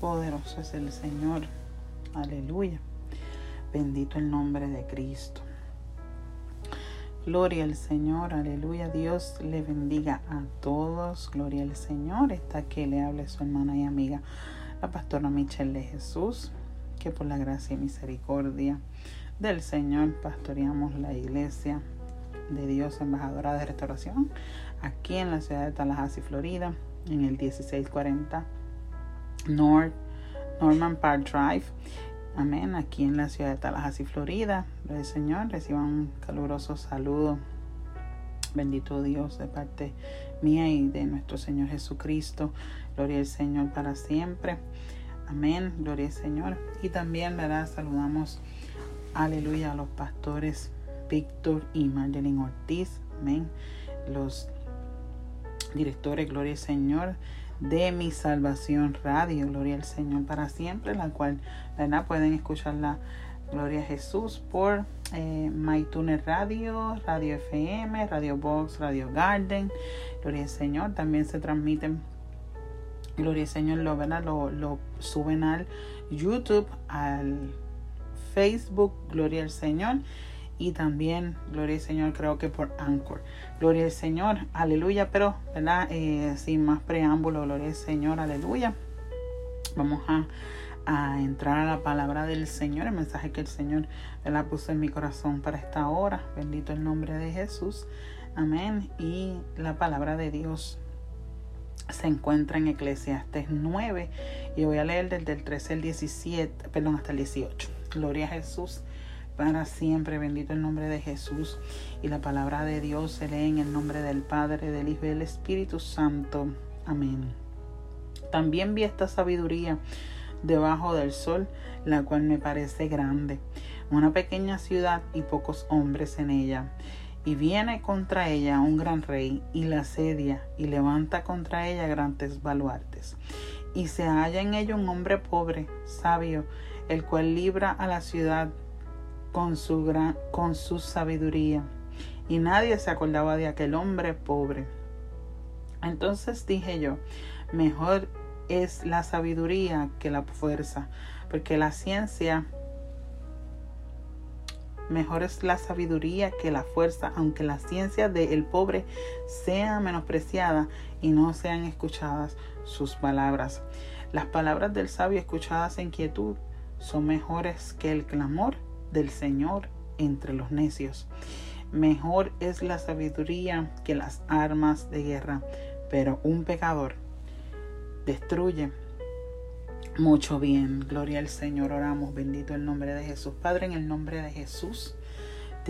Poderoso es el Señor. Aleluya. Bendito el nombre de Cristo. Gloria al Señor, aleluya. Dios le bendiga a todos. Gloria al Señor. Está que le hable su hermana y amiga, la pastora Michelle de Jesús. Que por la gracia y misericordia del Señor pastoreamos la iglesia de Dios, embajadora de restauración, aquí en la ciudad de Tallahassee, Florida, en el 1640 North Norman Park Drive. Amén. Aquí en la ciudad de Tallahassee, Florida. El Señor reciban un caluroso saludo. Bendito Dios de parte mía y de nuestro Señor Jesucristo. Gloria al Señor para siempre. Amén. Gloria al Señor. Y también, ¿verdad? Saludamos, aleluya, a los pastores Víctor y Marlene Ortiz. Amén. Los directores, gloria al Señor, de mi salvación radio, gloria al Señor para siempre, la cual, ¿verdad? Pueden escucharla, gloria a Jesús, por eh, MyTuner Radio, Radio FM, Radio Box, Radio Garden, gloria al Señor. También se transmiten, gloria al Señor, lo, ¿verdad? Lo, lo suben al YouTube, al Facebook, gloria al Señor y también, gloria al Señor, creo que por Anchor. Gloria al Señor, aleluya, pero, ¿verdad? Eh, sin más preámbulo, gloria al Señor, aleluya. Vamos a, a, entrar a la palabra del Señor, el mensaje que el Señor la puso en mi corazón para esta hora. Bendito el nombre de Jesús. Amén. Y la palabra de Dios se encuentra en Eclesiastes 9 y voy a leer desde el 13 al 17, perdón, hasta el 18. Gloria a Jesús para siempre. Bendito el nombre de Jesús. Y la palabra de Dios se lee en el nombre del Padre, del Hijo y del Espíritu Santo. Amén. También vi esta sabiduría debajo del sol, la cual me parece grande. Una pequeña ciudad y pocos hombres en ella. Y viene contra ella un gran rey y la asedia y levanta contra ella grandes baluartes. Y se halla en ella un hombre pobre, sabio, el cual libra a la ciudad con su, gran, con su sabiduría. Y nadie se acordaba de aquel hombre pobre. Entonces dije yo, mejor es la sabiduría que la fuerza, porque la ciencia, mejor es la sabiduría que la fuerza, aunque la ciencia del pobre sea menospreciada y no sean escuchadas sus palabras. Las palabras del sabio escuchadas en quietud son mejores que el clamor del Señor entre los necios. Mejor es la sabiduría que las armas de guerra, pero un pecador destruye mucho bien. Gloria al Señor, oramos, bendito el nombre de Jesús. Padre, en el nombre de Jesús.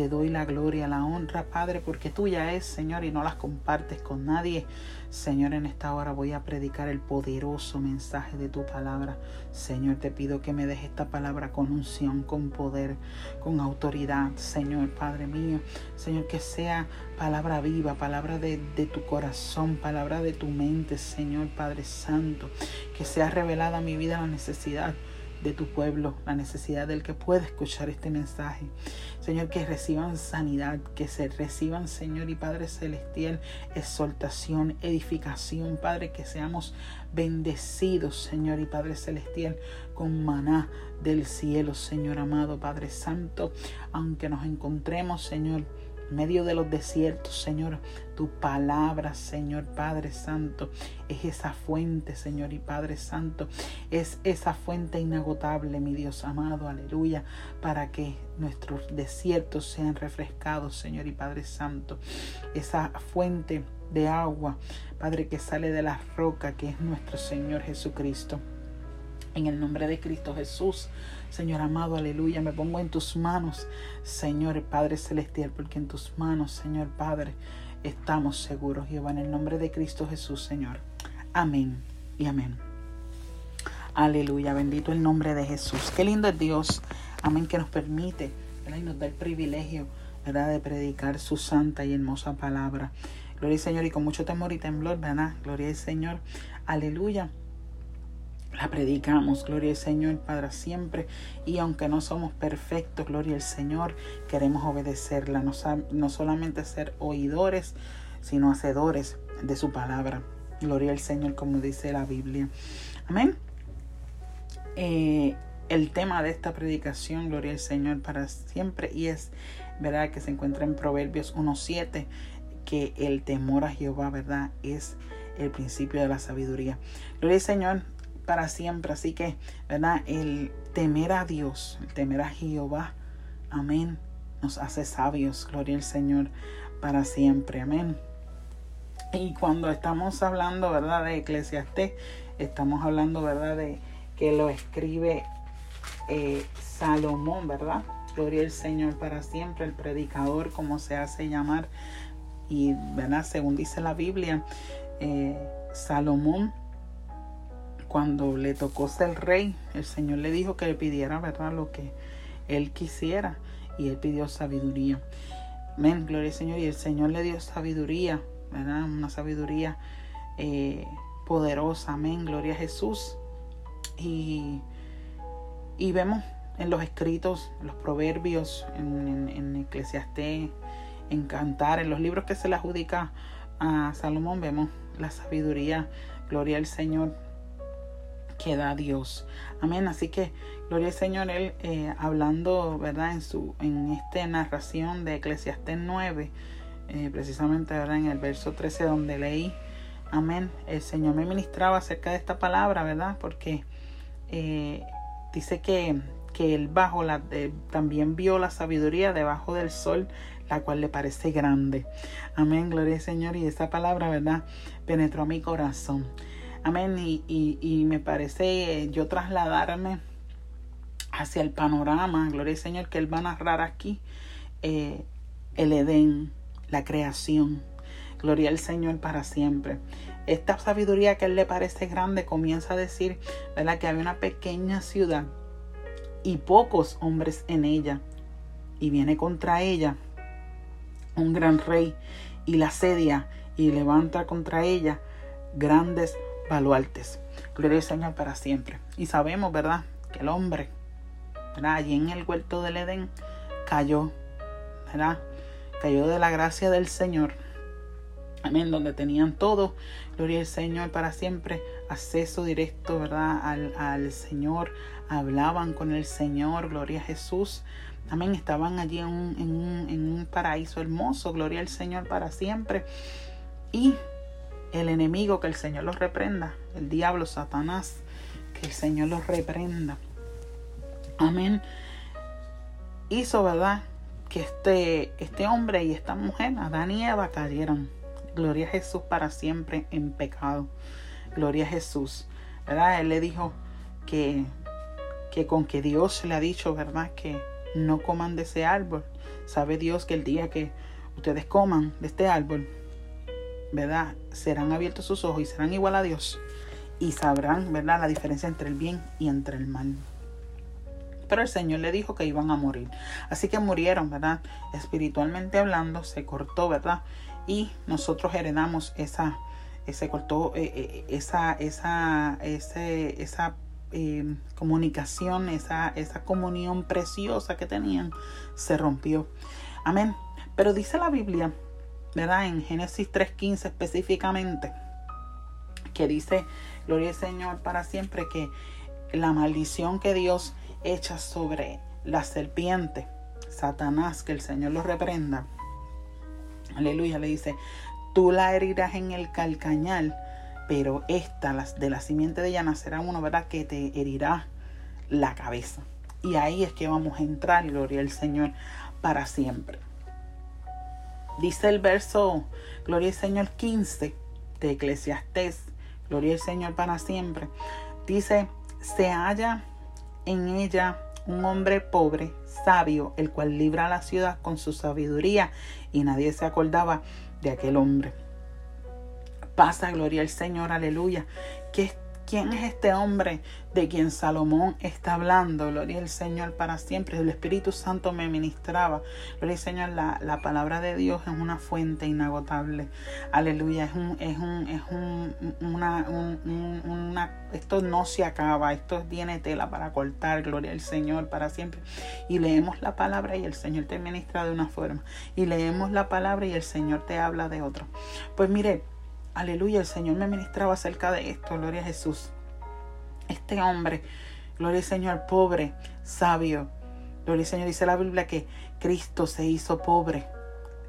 Te doy la gloria, la honra, Padre, porque tuya es, Señor, y no las compartes con nadie. Señor, en esta hora voy a predicar el poderoso mensaje de tu palabra. Señor, te pido que me dejes esta palabra con unción, con poder, con autoridad. Señor, Padre mío, Señor, que sea palabra viva, palabra de, de tu corazón, palabra de tu mente, Señor, Padre Santo. Que sea revelada a mi vida la necesidad de tu pueblo, la necesidad del que pueda escuchar este mensaje. Señor, que reciban sanidad, que se reciban, Señor y Padre Celestial, exaltación, edificación, Padre, que seamos bendecidos, Señor y Padre Celestial, con maná del cielo, Señor amado, Padre Santo, aunque nos encontremos, Señor, medio de los desiertos, Señor, tu palabra, Señor Padre Santo, es esa fuente, Señor y Padre Santo, es esa fuente inagotable, mi Dios amado, aleluya, para que nuestros desiertos sean refrescados, Señor y Padre Santo, esa fuente de agua, Padre, que sale de la roca, que es nuestro Señor Jesucristo. En el nombre de Cristo Jesús, Señor amado, aleluya, me pongo en tus manos, Señor Padre Celestial, porque en tus manos, Señor Padre, estamos seguros, Jehová, en el nombre de Cristo Jesús, Señor. Amén y amén. Aleluya, bendito el nombre de Jesús. Qué lindo es Dios, amén, que nos permite, y nos da el privilegio, ¿verdad?, de predicar su santa y hermosa palabra. Gloria al Señor y con mucho temor y temblor, ¿verdad? Gloria al Señor. Aleluya la predicamos, gloria al Señor para siempre. Y aunque no somos perfectos, gloria al Señor, queremos obedecerla, no, no solamente ser oidores, sino hacedores de su palabra. Gloria al Señor, como dice la Biblia. Amén. eh, el tema de esta predicación, gloria al Señor para siempre, y es, ¿verdad? Que se encuentra en Proverbios 1.7, que el temor a Jehová, ¿verdad? Es el principio de la sabiduría. Gloria al Señor para siempre, así que, ¿verdad? El temer a Dios, el temer a Jehová, amén, nos hace sabios, gloria al Señor para siempre, amén. Y cuando estamos hablando, ¿verdad? De Eclesiastés, estamos hablando, ¿verdad? De que lo escribe eh, Salomón, ¿verdad? Gloria al Señor para siempre, el predicador, como se hace llamar. Y, ¿verdad? Según dice la Biblia, eh, Salomón, cuando le tocó ser rey, el Señor le dijo que le pidiera, ¿verdad? Lo que él quisiera. Y él pidió sabiduría. Amén, gloria al Señor. Y el Señor le dio sabiduría, ¿verdad? Una sabiduría eh, poderosa. Amén, gloria a Jesús. Y y vemos en los escritos, en los proverbios, en, en, Eclesiastés, en Cantar, en los libros que se le adjudica a Salomón, vemos la sabiduría, gloria al Señor que da Dios. Amén. Así que, gloria al Señor, Él eh, hablando, ¿verdad? En, su, en esta narración de Eclesiastés 9, eh, precisamente, ¿verdad? En el verso 13 donde leí, amén, el Señor me ministraba acerca de esta palabra, ¿verdad? Porque eh, Dice que, que él bajo la, también vio la sabiduría debajo del sol, la cual le parece grande. Amén, gloria al Señor. Y esa palabra, ¿verdad? Penetró a mi corazón. Amén. Y, y, me parece eh, yo trasladarme hacia el panorama, gloria al Señor, que Él va a narrar aquí eh, el Edén, la creación. Gloria al Señor para siempre esta sabiduría que él le parece grande comienza a decir, ¿verdad? Que había una pequeña ciudad y pocos hombres en ella. Y viene contra ella un gran rey y la asedia y levanta contra ella grandes baluartes. Gloria al Señor para siempre. Y sabemos, ¿verdad? Que el hombre, ¿verdad? Allí en el huerto del Edén cayó, ¿verdad? Cayó de la gracia del Señor Amén, donde tenían todo, gloria al Señor para siempre, acceso directo, ¿verdad? Al, al, Señor, hablaban con el Señor, gloria a Jesús. Amén, estaban allí en un, en un, en un paraíso hermoso, gloria al Señor para siempre. Y el enemigo, que el Señor los reprenda, el diablo, Satanás, que el Señor los reprenda. Amén. Hizo, ¿verdad? Que este, este hombre y esta mujer, Adán y Eva, cayeron Gloria a Jesús para siempre en pecado. Gloria a Jesús. ¿Verdad? Él le dijo que, que con que Dios le ha dicho, ¿verdad? Que no coman de ese árbol. Sabe Dios que el día que ustedes coman de este árbol, ¿verdad? Serán abiertos sus ojos y serán igual a Dios. Y sabrán, ¿verdad? La diferencia entre el bien y entre el mal. Pero el Señor le dijo que iban a morir. Así que murieron, ¿verdad? Espiritualmente hablando, se cortó, ¿verdad? y nosotros heredamos esa, ese cortó, eh, eh, esa, esa, ese, esa eh, comunicación, esa, esa comunión preciosa que tenían, se rompió. Amén. Pero dice la Biblia, ¿verdad? En Génesis 3.15 específicamente, que dice, gloria al Señor para siempre, que la maldición que Dios echa sobre la serpiente, Satanás, que el Señor lo reprenda, Aleluya, le dice, tú la herirás en el calcañal, pero esta, de la simiente de ella nacerá uno, ¿verdad? Que te herirá la cabeza. Y ahí es que vamos a entrar, gloria al Señor, para siempre. Dice el verso, gloria al Señor 15 de Eclesiastés, gloria al Señor para siempre. Dice, se halla en ella un hombre pobre, sabio, el cual libra la ciudad con su sabiduría y nadie se acordaba de aquel hombre. Pasa, gloria al Señor, aleluya. Que ¿Quién es este hombre de quien Salomón está hablando? Gloria al Señor para siempre. El Espíritu Santo me ministraba. Gloria al Señor, la, la palabra de Dios es una fuente inagotable. Aleluya. Es un, es un, es un, una, un, una, esto no se acaba. Esto tiene tela para cortar. Gloria al Señor para siempre. Y leemos la palabra y el Señor te ministra de una forma. Y leemos la palabra y el Señor te habla de otra. Pues mire, Aleluya, el Señor me ministraba acerca de esto, gloria a Jesús. Este hombre, gloria al Señor, pobre, sabio. Gloria al Señor, dice la Biblia que Cristo se hizo pobre.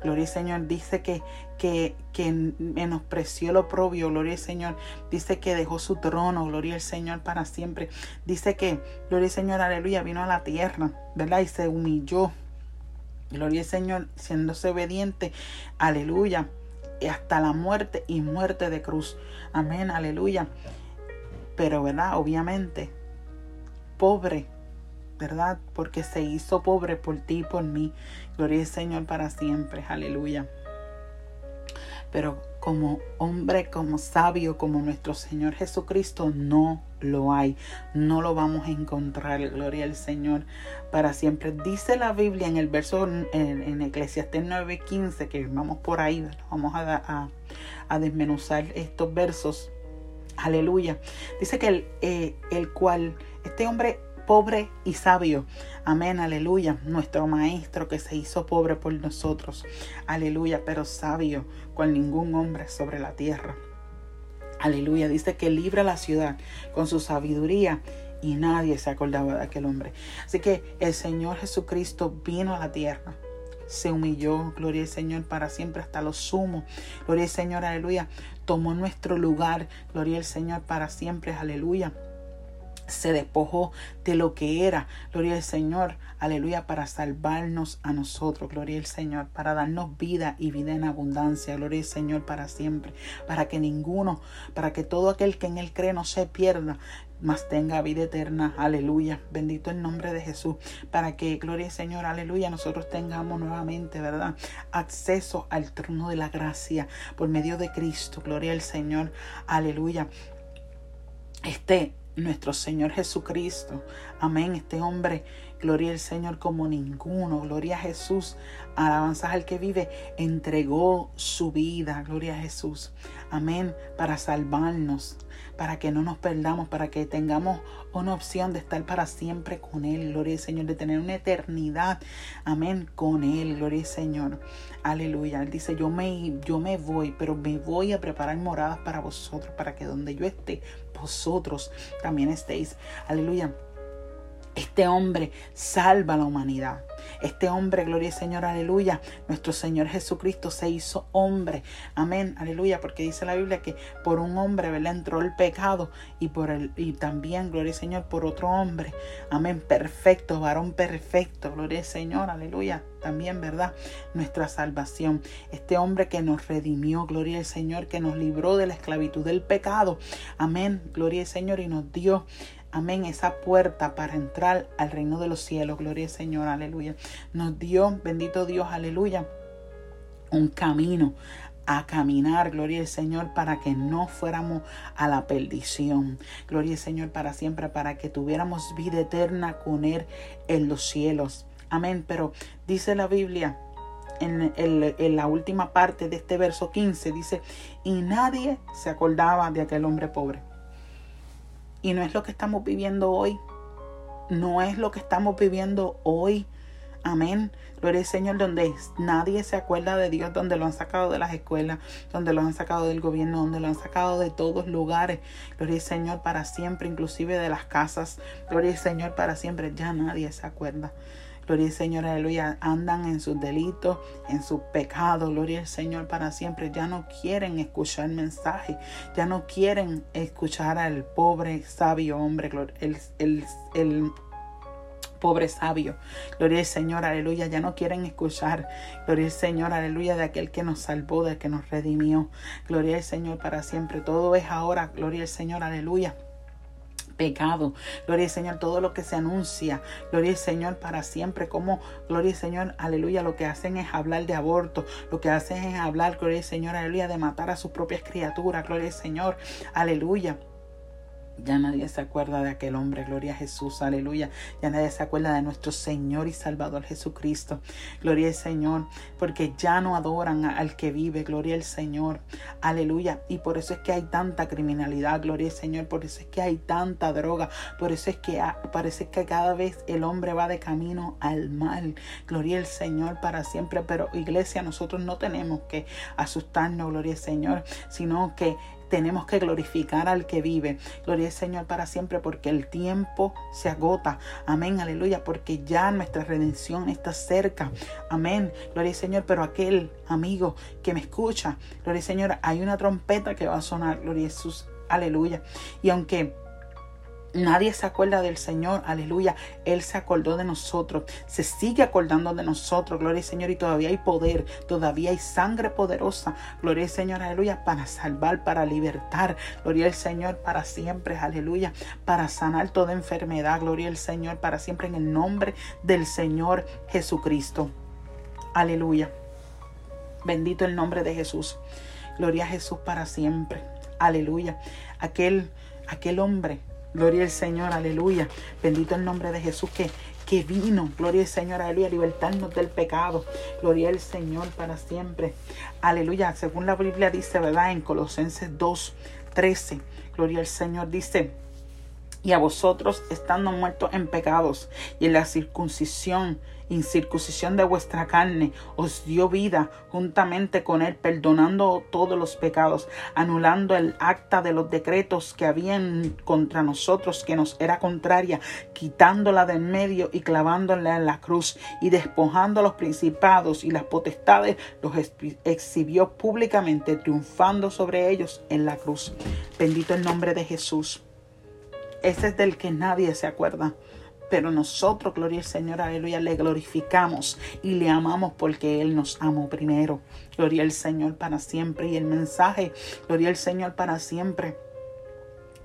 Gloria al Señor, dice que, que, que menospreció lo propio, gloria al Señor. Dice que dejó su trono, gloria al Señor para siempre. Dice que, gloria al Señor, aleluya, vino a la tierra, ¿verdad? Y se humilló. Gloria al Señor, siéndose obediente, aleluya, hasta la muerte y muerte de cruz. Amén, aleluya. Pero, ¿verdad? Obviamente, pobre, ¿verdad? Porque se hizo pobre por ti y por mí. Gloria al Señor para siempre, aleluya. Pero como hombre, como sabio, como nuestro Señor Jesucristo, no lo hay. No lo vamos a encontrar. Gloria al Señor para siempre. Dice la Biblia en el verso en, en Eclesiastés 9:15, que vamos por ahí, vamos a, a, desmenuzar estos versos. Aleluya. Dice que el, eh, el cual, este hombre pobre y sabio. Amén, aleluya. Nuestro Maestro que se hizo pobre por nosotros. Aleluya, pero sabio, cual ningún hombre sobre la tierra. Aleluya, dice que libra la ciudad con su sabiduría y nadie se acordaba de aquel hombre. Así que el Señor Jesucristo vino a la tierra se humilló, gloria al Señor, para siempre hasta lo sumo. Gloria al Señor, aleluya. Tomó nuestro lugar, gloria al Señor, para siempre, aleluya se despojó de lo que era, gloria al Señor, aleluya, para salvarnos a nosotros, gloria al Señor, para darnos vida y vida en abundancia, gloria al Señor para siempre, para que ninguno, para que todo aquel que en Él cree no se pierda, mas tenga vida eterna, aleluya, bendito el nombre de Jesús, para que, gloria al Señor, aleluya, nosotros tengamos nuevamente, ¿verdad? Acceso al trono de la gracia por medio de Cristo, gloria al Señor, aleluya. Este nuestro Señor Jesucristo. Amén. Este hombre, gloria al Señor como ninguno. Gloria a Jesús. Alabanzas al que vive. Entregó su vida. Gloria a Jesús. Amén. Para salvarnos. Para que no nos perdamos. Para que tengamos una opción de estar para siempre con Él. Gloria al Señor. De tener una eternidad. Amén. Con Él. Gloria al Señor. Aleluya. Él dice, yo me, yo me voy, pero me voy a preparar moradas para vosotros. Para que donde yo esté, vosotros también estéis. Aleluya. Este hombre salva a la humanidad. Este hombre, gloria al Señor, aleluya. Nuestro Señor Jesucristo se hizo hombre. Amén, aleluya. Porque dice la Biblia que por un hombre, ¿verdad? Entró el pecado y, por el, y también, gloria al Señor, por otro hombre. Amén, perfecto, varón perfecto. Gloria al Señor, aleluya. También, ¿verdad? Nuestra salvación. Este hombre que nos redimió, gloria al Señor, que nos libró de la esclavitud del pecado. Amén, gloria al Señor y nos dio amén, esa puerta para entrar al reino de los cielos. Gloria al Señor, aleluya. Nos dio, bendito Dios, aleluya, un camino a caminar, gloria al Señor, para que no fuéramos a la perdición. Gloria al Señor para siempre, para que tuviéramos vida eterna con Él en los cielos. Amén. Pero dice la Biblia, en, en, la última parte de este verso 15, dice, y nadie se acordaba de aquel hombre pobre. Y no es lo que estamos viviendo hoy. No es lo que estamos viviendo hoy. Amén. Gloria al Señor, donde nadie se acuerda de Dios, donde lo han sacado de las escuelas, donde lo han sacado del gobierno, donde lo han sacado de todos lugares. Gloria al Señor para siempre, inclusive de las casas. Gloria al Señor para siempre. Ya nadie se acuerda. Gloria al Señor, aleluya. Andan en sus delitos, en sus pecados. Gloria al Señor para siempre. Ya no quieren escuchar mensaje. Ya no quieren escuchar al pobre, sabio hombre. El, el, el pobre sabio. Gloria al Señor, aleluya. Ya no quieren escuchar. Gloria al Señor, aleluya, de aquel que nos salvó, de que nos redimió. Gloria al Señor para siempre. Todo es ahora. Gloria al Señor, aleluya pecado. Gloria al Señor, todo lo que se anuncia. Gloria al Señor para siempre. Como, gloria al Señor, aleluya, lo que hacen es hablar de aborto. Lo que hacen es hablar, gloria al Señor, aleluya, de matar a sus propias criaturas. Gloria al Señor, aleluya. Ya nadie se acuerda de aquel hombre, gloria a Jesús, aleluya. Ya nadie se acuerda de nuestro Señor y Salvador Jesucristo, gloria al Señor, porque ya no adoran al que vive, gloria al Señor, aleluya. Y por eso es que hay tanta criminalidad, gloria al Señor, por eso es que hay tanta droga, por eso es que parece que cada vez el hombre va de camino al mal, gloria al Señor para siempre. Pero iglesia, nosotros no tenemos que asustarnos, gloria al Señor, sino que tenemos que glorificar al que vive. Gloria al Señor para siempre porque el tiempo se agota. Amén, aleluya, porque ya nuestra redención está cerca. Amén, gloria al Señor, pero aquel amigo que me escucha, gloria al Señor, hay una trompeta que va a sonar, gloria a Jesús, aleluya. Y aunque Nadie se acuerda del Señor, aleluya. Él se acordó de nosotros, se sigue acordando de nosotros, gloria al Señor. Y todavía hay poder, todavía hay sangre poderosa, gloria al Señor, aleluya, para salvar, para libertar, gloria al Señor para siempre, aleluya, para sanar toda enfermedad, gloria al Señor para siempre en el nombre del Señor Jesucristo. Aleluya. Bendito el nombre de Jesús. Gloria a Jesús para siempre. Aleluya. Aquel, aquel hombre Gloria al Señor, aleluya. Bendito el nombre de Jesús que, que vino. Gloria al Señor, aleluya, libertarnos del pecado. Gloria al Señor para siempre. Aleluya. Según la Biblia dice, ¿verdad? En Colosenses 2, 13. Gloria al Señor dice y a vosotros estando muertos en pecados y en la circuncisión, incircuncisión de vuestra carne, os dio vida juntamente con él, perdonando todos los pecados, anulando el acta de los decretos que habían contra nosotros, que nos era contraria, quitándola de en medio y clavándola en la cruz, y despojando los principados y las potestades, los exhibió públicamente, triunfando sobre ellos en la cruz. Bendito el nombre de Jesús. Ese es del que nadie se acuerda. Pero nosotros, gloria al Señor, aleluya, le glorificamos y le amamos porque Él nos amó primero. Gloria al Señor para siempre. Y el mensaje, gloria al Señor para siempre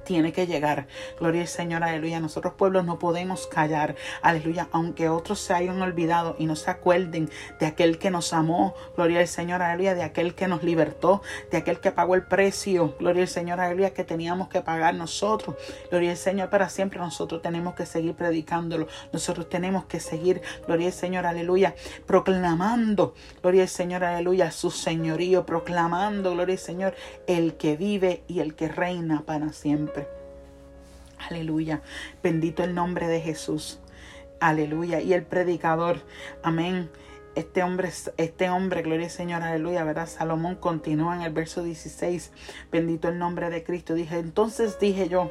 tiene que llegar. Gloria al Señor, aleluya. Nosotros pueblos no podemos callar, aleluya, aunque otros se hayan olvidado y no se acuerden de aquel que nos amó, gloria al Señor, aleluya, de aquel que nos libertó, de aquel que pagó el precio, gloria al Señor, aleluya, que teníamos que pagar nosotros. Gloria al Señor para siempre. Nosotros tenemos que seguir predicándolo. Nosotros tenemos que seguir, gloria al Señor, aleluya, proclamando, gloria al Señor, aleluya, su señorío, proclamando, gloria al Señor, el que vive y el que reina para siempre. Aleluya. Bendito el nombre de Jesús. Aleluya. Y el predicador. Amén. Este hombre, este hombre, gloria al Señor, aleluya, ¿verdad? Salomón continúa en el verso 16. Bendito el nombre de Cristo. Dije, entonces dije yo,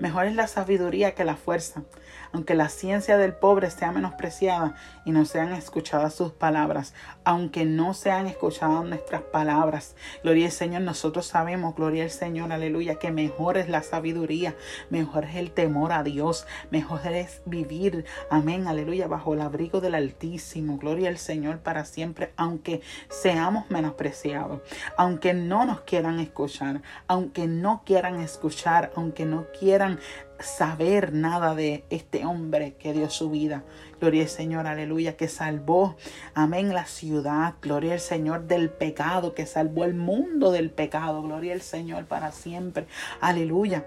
mejor es la sabiduría que la fuerza aunque la ciencia del pobre sea menospreciada y no sean escuchadas sus palabras, aunque no sean escuchadas nuestras palabras. Gloria al Señor, nosotros sabemos, gloria al Señor, aleluya, que mejor es la sabiduría, mejor es el temor a Dios, mejor es vivir, amén, aleluya, bajo el abrigo del Altísimo. Gloria al Señor para siempre, aunque seamos menospreciados, aunque no nos quieran escuchar, aunque no quieran escuchar, aunque no quieran saber nada de este hombre que dio su vida. Gloria al Señor, aleluya, que salvó, amén, la ciudad. Gloria al Señor del pecado, que salvó el mundo del pecado. Gloria al Señor para siempre. Aleluya.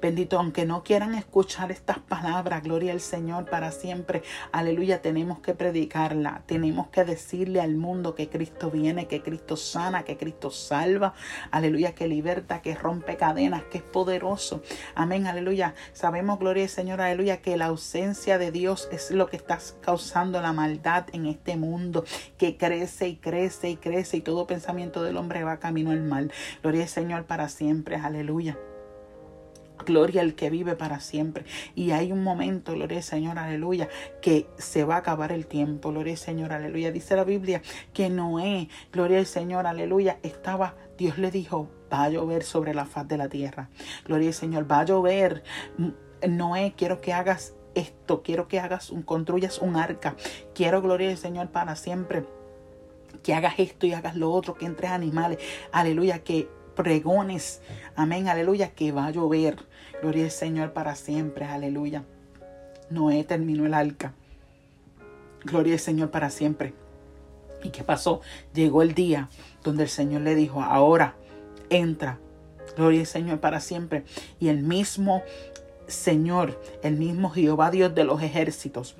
Bendito, aunque no quieran escuchar estas palabras, gloria al Señor para siempre. Aleluya, tenemos que predicarla. Tenemos que decirle al mundo que Cristo viene, que Cristo sana, que Cristo salva. Aleluya, que liberta, que rompe cadenas, que es poderoso. Amén, aleluya. Sabemos, gloria al Señor, aleluya, que la ausencia de Dios es lo que está causando la maldad en este mundo, que crece y crece y crece y todo pensamiento del hombre va camino al mal. Gloria al Señor para siempre. Aleluya. Gloria al que vive para siempre. Y hay un momento, gloria Señor, aleluya, que se va a acabar el tiempo. Gloria Señor, aleluya. Dice la Biblia que Noé, gloria al Señor, aleluya, estaba, Dios le dijo, va a llover sobre la faz de la tierra. Gloria al Señor, va a llover. Noé, quiero que hagas esto, quiero que hagas un, construyas un arca. Quiero, gloria al Señor, para siempre. Que hagas esto y hagas lo otro, que entres animales. Aleluya, que pregones. Amén, aleluya, que va a llover. Gloria al Señor para siempre, aleluya. Noé terminó el arca. Gloria al Señor para siempre. ¿Y qué pasó? Llegó el día donde el Señor le dijo, ahora entra. Gloria al Señor para siempre. Y el mismo Señor, el mismo Jehová Dios de los ejércitos,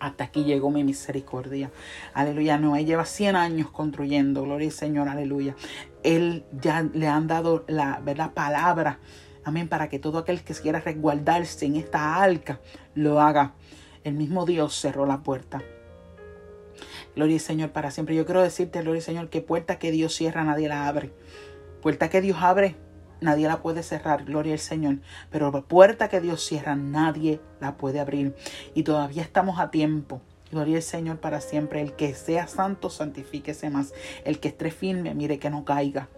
hasta aquí llegó mi misericordia. Aleluya. Noé lleva 100 años construyendo. Gloria al Señor. Aleluya. Él ya le han dado la ¿verdad? palabra Amén. Para que todo aquel que quiera resguardarse en esta arca lo haga. El mismo Dios cerró la puerta. Gloria al Señor para siempre. Yo quiero decirte, gloria al Señor, que puerta que Dios cierra nadie la abre. Puerta que Dios abre, nadie la puede cerrar, gloria al Señor. Pero la puerta que Dios cierra, nadie la puede abrir. Y todavía estamos a tiempo. Gloria al Señor para siempre. El que sea santo, santifíquese más. El que esté firme, mire que no caiga.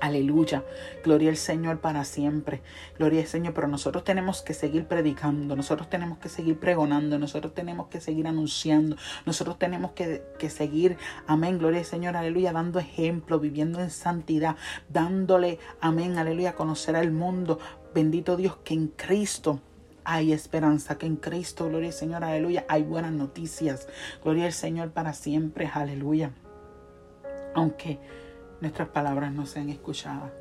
Aleluya. Gloria al Señor para siempre. Gloria al Señor. Pero nosotros tenemos que seguir predicando. Nosotros tenemos que seguir pregonando. Nosotros tenemos que seguir anunciando. Nosotros tenemos que, que seguir. Amén. Gloria al Señor. Aleluya. Dando ejemplo. Viviendo en santidad. Dándole. Amén. Aleluya. Conocer al mundo. Bendito Dios que en Cristo hay esperanza, que en Cristo, gloria al Señor, aleluya, hay buenas noticias. Gloria al Señor para siempre, aleluya. Aunque nuestras palabras no sean escuchadas.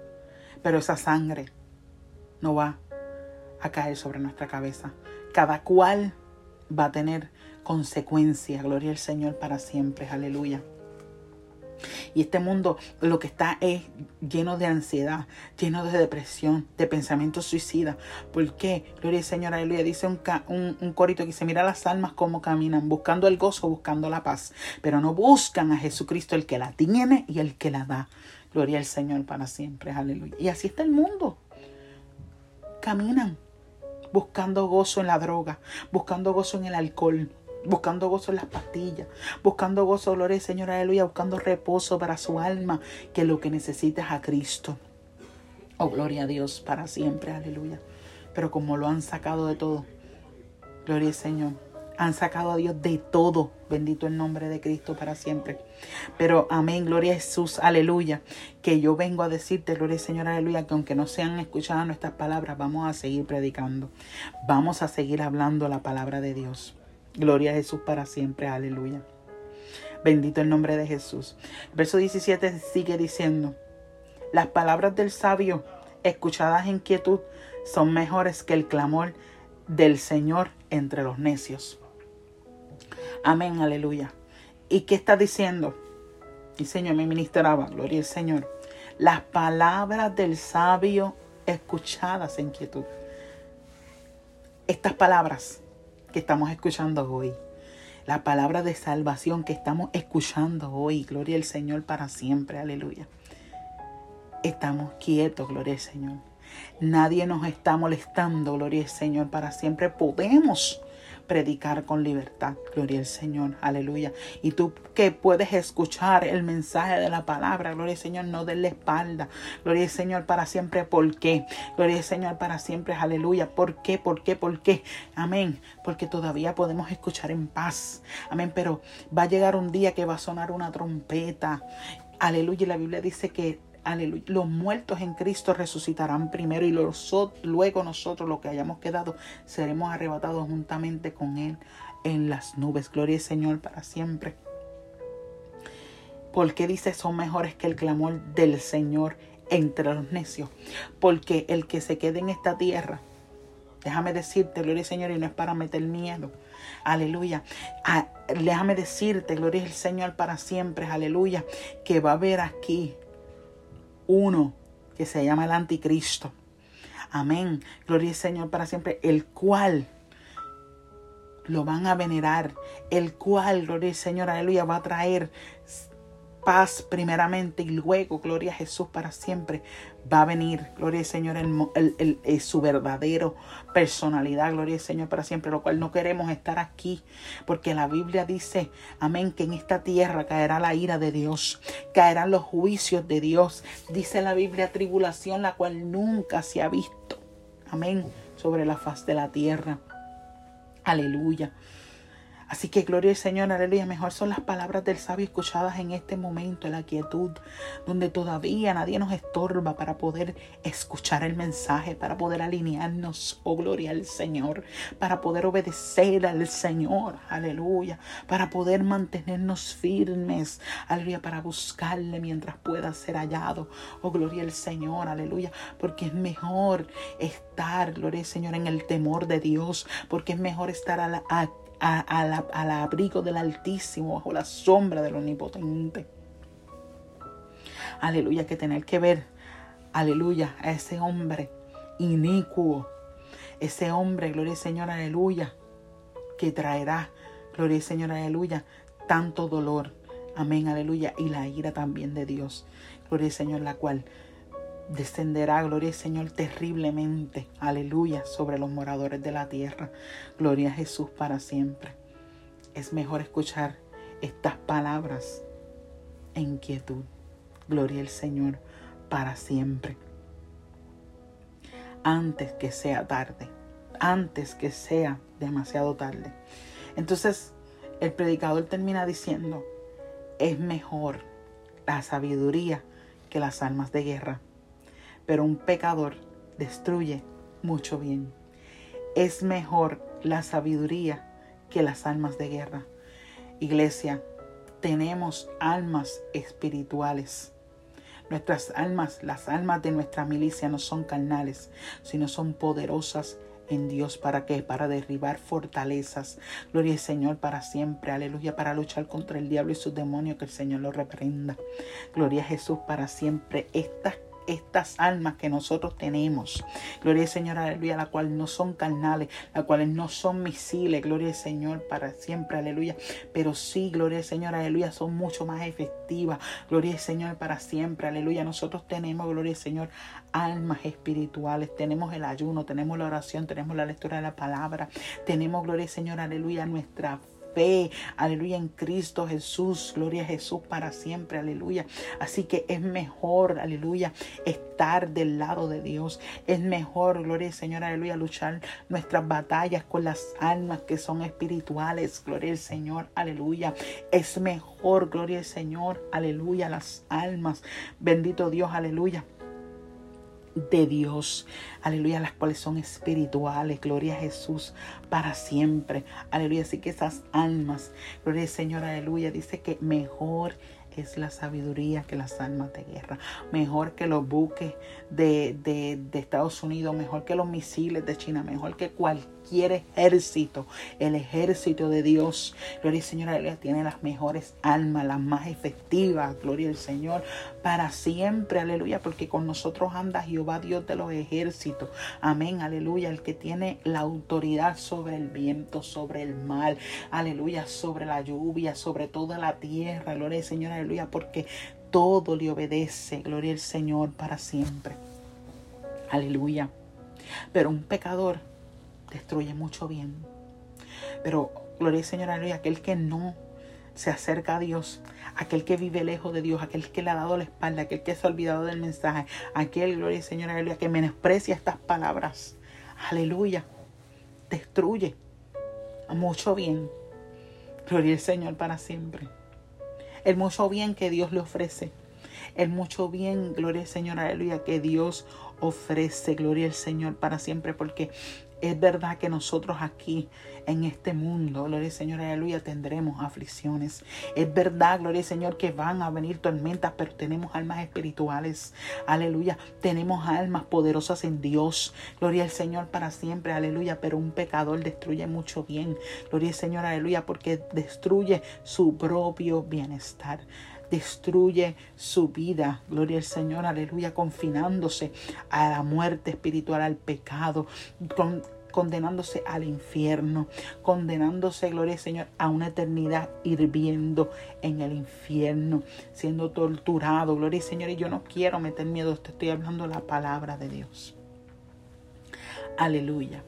Pero esa sangre no va a caer sobre nuestra cabeza. Cada cual va a tener consecuencias. Gloria al Señor para siempre. Aleluya. Y este mundo lo que está es lleno de ansiedad, lleno de depresión, de pensamientos suicidas. ¿Por qué? Gloria al Señor, aleluya. Dice un, un, corito que dice, mira las almas cómo caminan, buscando el gozo, buscando la paz. Pero no buscan a Jesucristo, el que la tiene y el que la da. Gloria al Señor para siempre, aleluya. Y así está el mundo. Caminan buscando gozo en la droga, buscando gozo en el alcohol, buscando gozo en las pastillas, buscando gozo, gloria Señor, aleluya, buscando reposo para su alma, que lo que necesita es a Cristo. Oh, gloria a Dios para siempre, aleluya. Pero como lo han sacado de todo, gloria Señor, han sacado a Dios de todo. Bendito el nombre de Cristo para siempre. Pero amén, gloria a Jesús, aleluya. Que yo vengo a decirte, gloria al Señor, aleluya, que aunque no sean escuchadas nuestras palabras, vamos a seguir predicando. Vamos a seguir hablando la palabra de Dios. Gloria a Jesús para siempre. Aleluya. Bendito el nombre de Jesús. verso 17 sigue diciendo, las palabras del sabio, escuchadas en quietud, son mejores que el clamor del Señor entre los necios. Amén, aleluya. ¿Y qué está diciendo? Y Señor me ministraba, gloria al Señor. Las palabras del sabio escuchadas en quietud. Estas palabras que estamos escuchando hoy. La palabra de salvación que estamos escuchando hoy. Gloria al Señor para siempre. Aleluya. Estamos quietos, gloria al Señor. Nadie nos está molestando, gloria al Señor, para siempre. Podemos predicar con libertad. Gloria al Señor, aleluya. Y tú que puedes escuchar el mensaje de la palabra, gloria al Señor, no la espalda. Gloria al Señor para siempre. ¿Por qué? Gloria al Señor para siempre, aleluya. ¿Por qué? ¿Por qué? ¿Por qué? Amén. Porque todavía podemos escuchar en paz. Amén. Pero va a llegar un día que va a sonar una trompeta. Aleluya. Y la Biblia dice que Aleluya. Los muertos en Cristo resucitarán primero y luego nosotros, los que hayamos quedado, seremos arrebatados juntamente con Él en las nubes. Gloria al Señor para siempre. ¿Por qué dice son mejores que el clamor del Señor entre los necios? Porque el que se quede en esta tierra, déjame decirte, gloria al Señor, y no es para meter miedo. Aleluya. Ah, déjame decirte, gloria al Señor para siempre. Aleluya. Que va a haber aquí uno que se llama el anticristo. Amén. Gloria al Señor para siempre, el cual lo van a venerar, el cual, gloria al Señor, aleluya, va a traer paz primeramente y luego, gloria a Jesús para siempre, va a venir, gloria al Señor, el, su verdadero personalidad, gloria al Señor para siempre, lo cual no queremos estar aquí, porque la Biblia dice, amén, que en esta tierra caerá la ira de Dios, caerán los juicios de Dios, dice la Biblia, tribulación la cual nunca se ha visto, amén, sobre la faz de la tierra. Aleluya. Así que gloria al Señor, aleluya. Mejor son las palabras del sabio escuchadas en este momento, en la quietud, donde todavía nadie nos estorba para poder escuchar el mensaje, para poder alinearnos, oh gloria al Señor, para poder obedecer al Señor, aleluya, para poder mantenernos firmes, aleluya, para buscarle mientras pueda ser hallado, oh gloria al Señor, aleluya, porque es mejor estar, gloria al Señor, en el temor de Dios, porque es mejor estar a la al abrigo del Altísimo, bajo la sombra del Omnipotente. Aleluya, que tener que ver, aleluya, a ese hombre inicuo, ese hombre, gloria al Señor, aleluya, que traerá, gloria al Señor, aleluya, tanto dolor. Amén, aleluya. Y la ira también de Dios. gloria al Señor, la cual descenderá, gloria al Señor, terriblemente, aleluya, sobre los moradores de la tierra. Gloria a Jesús para siempre. Es mejor escuchar estas palabras en quietud. Gloria al Señor para siempre. Antes que sea tarde, antes que sea demasiado tarde. Entonces, el predicador termina diciendo, es mejor la sabiduría que las almas de guerra, pero un pecador destruye mucho bien. Es mejor la sabiduría que las almas de guerra. Iglesia, tenemos almas espirituales. Nuestras almas, las almas de nuestra milicia no son carnales, sino son poderosas en Dios. ¿Para qué? Para derribar fortalezas. Gloria al Señor para siempre. Aleluya. Para luchar contra el diablo y sus demonios. Que el Señor lo reprenda. Gloria a Jesús para siempre. Estas estas almas que nosotros tenemos. Gloria al Señor, aleluya, la cual no son carnales, la cuales no son misiles, gloria al Señor para siempre, aleluya. Pero sí, gloria al Señor, aleluya, son mucho más efectivas. Gloria al Señor para siempre, aleluya. Nosotros tenemos, gloria al Señor, almas espirituales, tenemos el ayuno, tenemos la oración, tenemos la lectura de la palabra, tenemos, gloria al Señor, aleluya, nuestra fe, aleluya, en Cristo Jesús, gloria a Jesús para siempre, aleluya. Así que es mejor, aleluya, estar del lado de Dios. Es mejor, gloria al Señor, aleluya, luchar nuestras batallas con las almas que son espirituales, gloria al Señor, aleluya. Es mejor, gloria al Señor, aleluya, las almas, bendito Dios, aleluya de Dios, aleluya, las cuales son espirituales, gloria a Jesús para siempre, aleluya, así que esas almas, gloria al Señor, aleluya, dice que mejor es la sabiduría que las almas de guerra, mejor que los buques de, de, Estados Unidos, mejor que los misiles de China, mejor que cualquier ejército, el ejército de Dios, gloria al Señor, aleluya, tiene las mejores almas, las más efectivas, gloria al Señor, para siempre, aleluya, porque con nosotros anda Jehová Dios de los ejércitos, amén, aleluya, el que tiene la autoridad sobre el viento, sobre el mar, aleluya, sobre la lluvia, sobre toda la tierra, gloria al Señor, aleluya, porque todo le obedece, gloria al Señor para siempre. Aleluya. Pero un pecador destruye mucho bien. Pero, gloria al Señor, aleluya, aquel que no se acerca a Dios, aquel que vive lejos de Dios, aquel que le ha dado la espalda, aquel que se ha olvidado del mensaje, aquel, gloria al Señor, aleluya, que menosprecia estas palabras. Aleluya. Destruye mucho bien. Gloria al Señor para siempre el mucho bien que Dios le ofrece. El mucho bien, gloria al Señor, aleluya, que Dios ofrece, gloria al Señor para siempre, porque es verdad que nosotros aquí en este mundo, gloria al Señor, aleluya, tendremos aflicciones. Es verdad, gloria al Señor, que van a venir tormentas, pero tenemos almas espirituales. Aleluya, tenemos almas poderosas en Dios. Gloria al Señor para siempre, aleluya. Pero un pecador destruye mucho bien. Gloria al Señor, aleluya, porque destruye su propio bienestar destruye su vida, gloria al Señor, aleluya, confinándose a la muerte espiritual, al pecado, con, condenándose al infierno, condenándose, gloria al Señor, a una eternidad hirviendo en el infierno, siendo torturado, gloria al Señor. Y yo no quiero meter miedo, te estoy hablando la palabra de Dios. Aleluya.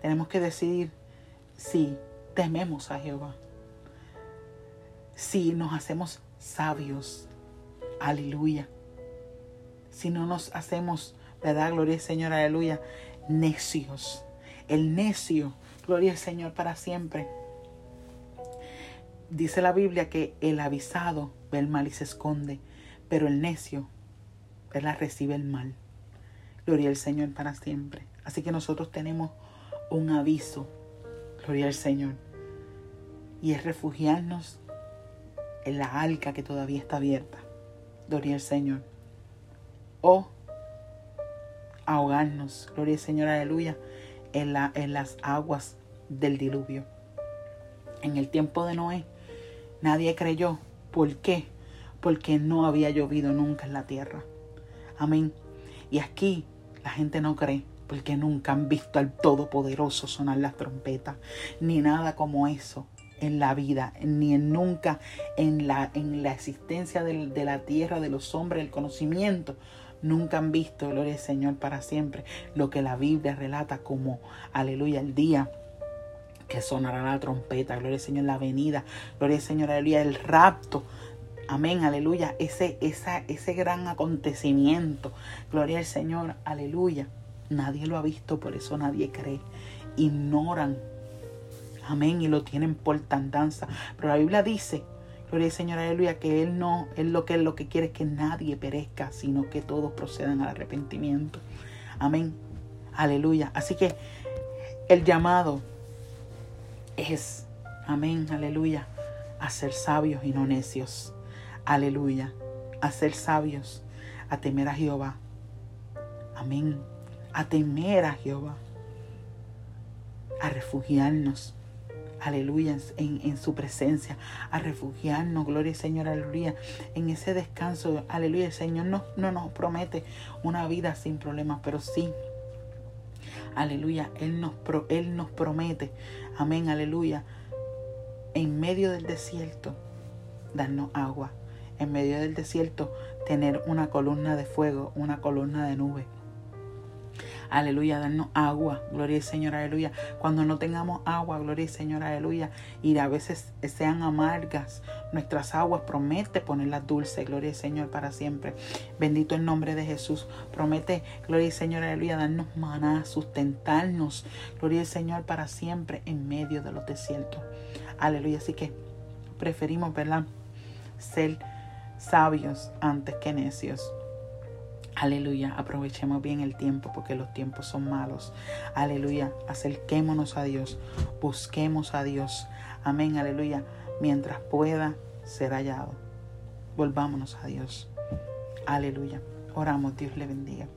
Tenemos que decidir si tememos a Jehová, si nos hacemos sabios. Aleluya. Si no nos hacemos ¿verdad? Gloria al Señor, aleluya. Necios. El necio, gloria al Señor para siempre. Dice la Biblia que el avisado ve el mal y se esconde, pero el necio, ¿verdad? Recibe el mal. Gloria al Señor para siempre. Así que nosotros tenemos un aviso, gloria al Señor, y es refugiarnos en la alca que todavía está abierta, gloria al Señor, o ahogarnos, gloria al Señor, aleluya, en, la, en las aguas del diluvio. En el tiempo de Noé, nadie creyó. ¿Por qué? Porque no había llovido nunca en la tierra. Amén. Y aquí la gente no cree porque nunca han visto al Todopoderoso sonar las trompetas, ni nada como eso en la vida, ni en nunca en la, en la existencia de, de la tierra, de los hombres, el conocimiento. Nunca han visto, gloria al Señor, para siempre, lo que la Biblia relata como, aleluya, el día que sonará la trompeta, gloria al Señor, la venida, gloria al Señor, aleluya, el rapto. Amén, aleluya, ese, esa, ese gran acontecimiento, gloria al Señor, aleluya. Nadie lo ha visto, por eso nadie cree. Ignoran, amén, y lo tienen por tandanza. Pero la Biblia dice, gloria al Señor, aleluya, que Él no, Él lo que, Él lo que quiere es que nadie perezca, sino que todos procedan al arrepentimiento. Amén, aleluya. Así que el llamado es, amén, aleluya, a ser sabios y no necios. Aleluya, a ser sabios, a temer a Jehová. Amén, a temer a Jehová, a refugiarnos. Aleluya, en, en, su presencia, a refugiarnos, gloria al Señor, aleluya, en ese descanso, aleluya, el Señor no, no nos promete una vida sin problemas, pero sí, aleluya, Él nos, Él nos promete, amén, aleluya, en medio del desierto, darnos agua, en medio del desierto, tener una columna de fuego, una columna de nube aleluya, darnos agua, gloria al Señor, aleluya. Cuando no tengamos agua, gloria al Señor, aleluya, y a veces sean amargas nuestras aguas, promete ponerlas dulces, gloria al Señor, para siempre. Bendito el nombre de Jesús, promete, gloria al Señor, aleluya, darnos maná, sustentarnos, gloria al Señor, para siempre en medio de los desiertos. Aleluya, así que preferimos, ¿verdad? Ser sabios antes que necios. Aleluya, aprovechemos bien el tiempo porque los tiempos son malos. Aleluya, acerquémonos a Dios, busquemos a Dios. Amén, aleluya, mientras pueda ser hallado. Volvámonos a Dios. Aleluya, oramos, Dios le bendiga.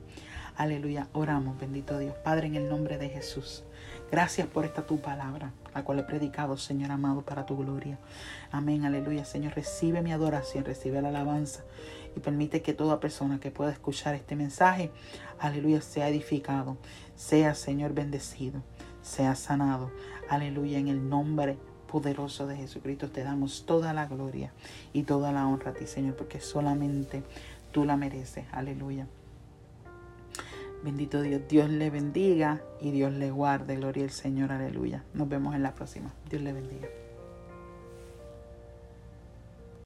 Aleluya, oramos, bendito Dios. Padre, en el nombre de Jesús. Gracias por esta tu palabra, la cual he predicado, Señor amado, para tu gloria. Amén, aleluya. Señor, recibe mi adoración, recibe la alabanza y permite que toda persona que pueda escuchar este mensaje, aleluya, sea edificado, sea, Señor, bendecido, sea sanado. Aleluya, en el nombre poderoso de Jesucristo te damos toda la gloria y toda la honra a ti, Señor, porque solamente tú la mereces. Aleluya. Bendito Dios, Dios le bendiga y Dios le guarde. Gloria al Señor, aleluya. Nos vemos en la próxima. Dios le bendiga.